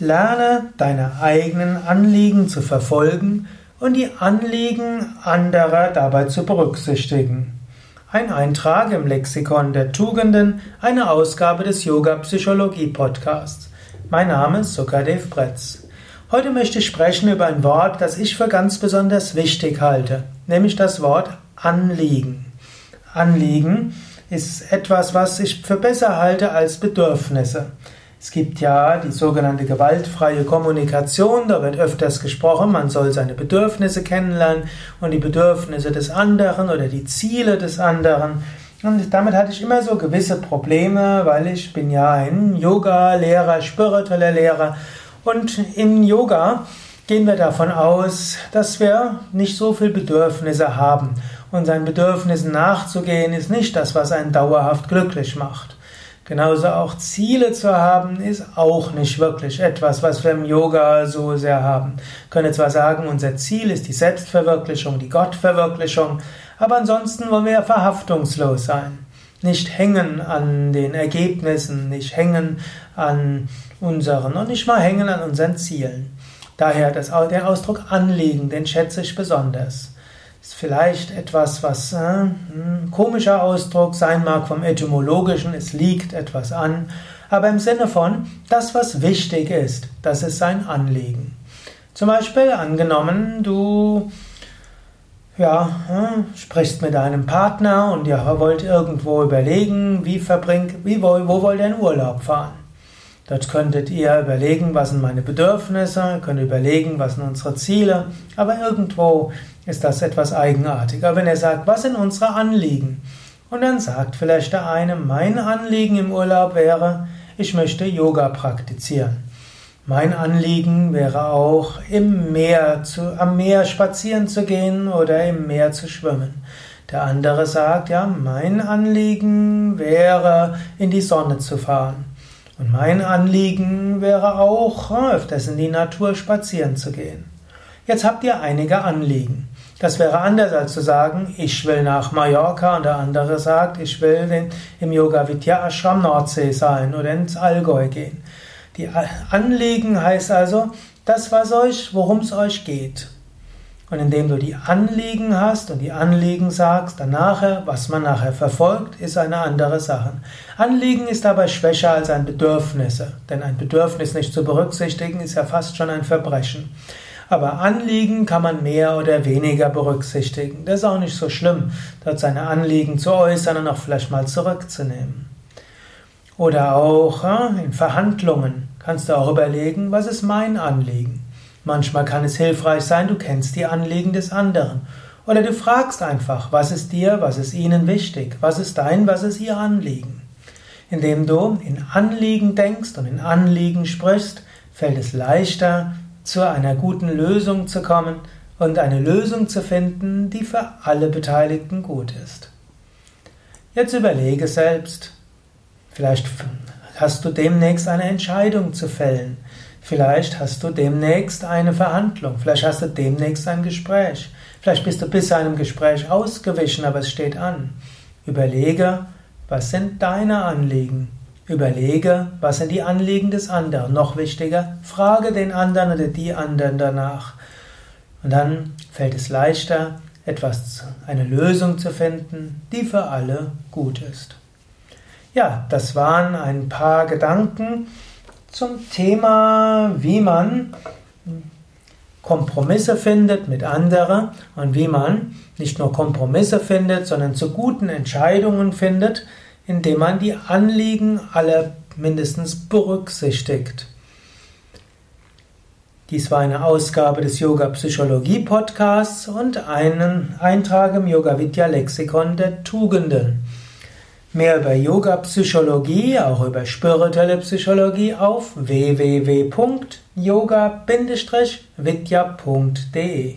Lerne deine eigenen Anliegen zu verfolgen und die Anliegen anderer dabei zu berücksichtigen. Ein Eintrag im Lexikon der Tugenden, eine Ausgabe des Yoga Psychologie Podcasts. Mein Name ist Sukadev Bretz. Heute möchte ich sprechen über ein Wort, das ich für ganz besonders wichtig halte, nämlich das Wort Anliegen. Anliegen ist etwas, was ich für besser halte als Bedürfnisse. Es gibt ja die sogenannte gewaltfreie Kommunikation, da wird öfters gesprochen, man soll seine Bedürfnisse kennenlernen und die Bedürfnisse des anderen oder die Ziele des anderen. Und damit hatte ich immer so gewisse Probleme, weil ich bin ja ein Yoga-Lehrer, spiritueller Lehrer und im Yoga gehen wir davon aus, dass wir nicht so viel Bedürfnisse haben. Und seinen Bedürfnissen nachzugehen ist nicht das, was einen dauerhaft glücklich macht. Genauso auch Ziele zu haben, ist auch nicht wirklich etwas, was wir im Yoga so sehr haben. Wir können zwar sagen, unser Ziel ist die Selbstverwirklichung, die Gottverwirklichung, aber ansonsten wollen wir ja verhaftungslos sein. Nicht hängen an den Ergebnissen, nicht hängen an unseren und nicht mal hängen an unseren Zielen. Daher das, der Ausdruck Anliegen, den schätze ich besonders. Ist vielleicht etwas, was äh, ein komischer Ausdruck sein mag vom etymologischen, es liegt etwas an, aber im Sinne von, das, was wichtig ist, das ist sein Anliegen. Zum Beispiel angenommen, du ja, äh, sprichst mit deinem Partner und ihr wollt irgendwo überlegen, wie verbringt, wie, wo, wo wollt ihr in Urlaub fahren? Dort könntet ihr überlegen, was sind meine Bedürfnisse, könnt überlegen, was sind unsere Ziele, aber irgendwo ist das etwas eigenartiger. Wenn er sagt, was sind unsere Anliegen? Und dann sagt vielleicht der eine, mein Anliegen im Urlaub wäre, ich möchte Yoga praktizieren. Mein Anliegen wäre auch, im Meer zu, am Meer spazieren zu gehen oder im Meer zu schwimmen. Der andere sagt, ja, mein Anliegen wäre, in die Sonne zu fahren. Und mein Anliegen wäre auch, öfters in die Natur spazieren zu gehen. Jetzt habt ihr einige Anliegen. Das wäre anders als zu sagen, ich will nach Mallorca und der andere sagt, ich will im Yoga Vidya Ashram Nordsee sein oder ins Allgäu gehen. Die Anliegen heißt also, das was euch, worum es euch geht. Und indem du die Anliegen hast und die Anliegen sagst, dann nachher, was man nachher verfolgt, ist eine andere Sache. Anliegen ist dabei schwächer als ein Bedürfnis, denn ein Bedürfnis nicht zu berücksichtigen ist ja fast schon ein Verbrechen. Aber Anliegen kann man mehr oder weniger berücksichtigen. Das ist auch nicht so schlimm, dort seine Anliegen zu äußern und auch vielleicht mal zurückzunehmen. Oder auch in Verhandlungen kannst du auch überlegen, was ist mein Anliegen. Manchmal kann es hilfreich sein, du kennst die Anliegen des anderen. Oder du fragst einfach, was ist dir, was ist ihnen wichtig, was ist dein, was ist ihr Anliegen. Indem du in Anliegen denkst und in Anliegen sprichst, fällt es leichter, zu einer guten Lösung zu kommen und eine Lösung zu finden, die für alle Beteiligten gut ist. Jetzt überlege selbst, vielleicht hast du demnächst eine Entscheidung zu fällen, vielleicht hast du demnächst eine Verhandlung, vielleicht hast du demnächst ein Gespräch, vielleicht bist du bis einem Gespräch ausgewichen, aber es steht an. Überlege, was sind deine Anliegen? Überlege, was sind die Anliegen des anderen. Noch wichtiger, frage den anderen oder die anderen danach. Und dann fällt es leichter, etwas, eine Lösung zu finden, die für alle gut ist. Ja, das waren ein paar Gedanken zum Thema, wie man Kompromisse findet mit anderen und wie man nicht nur Kompromisse findet, sondern zu guten Entscheidungen findet, indem man die Anliegen aller mindestens berücksichtigt. Dies war eine Ausgabe des Yoga Psychologie Podcasts und einen Eintrag im Yoga Vidya Lexikon der Tugenden. Mehr über Yoga Psychologie, auch über spirituelle Psychologie auf www.yoga-vidya.de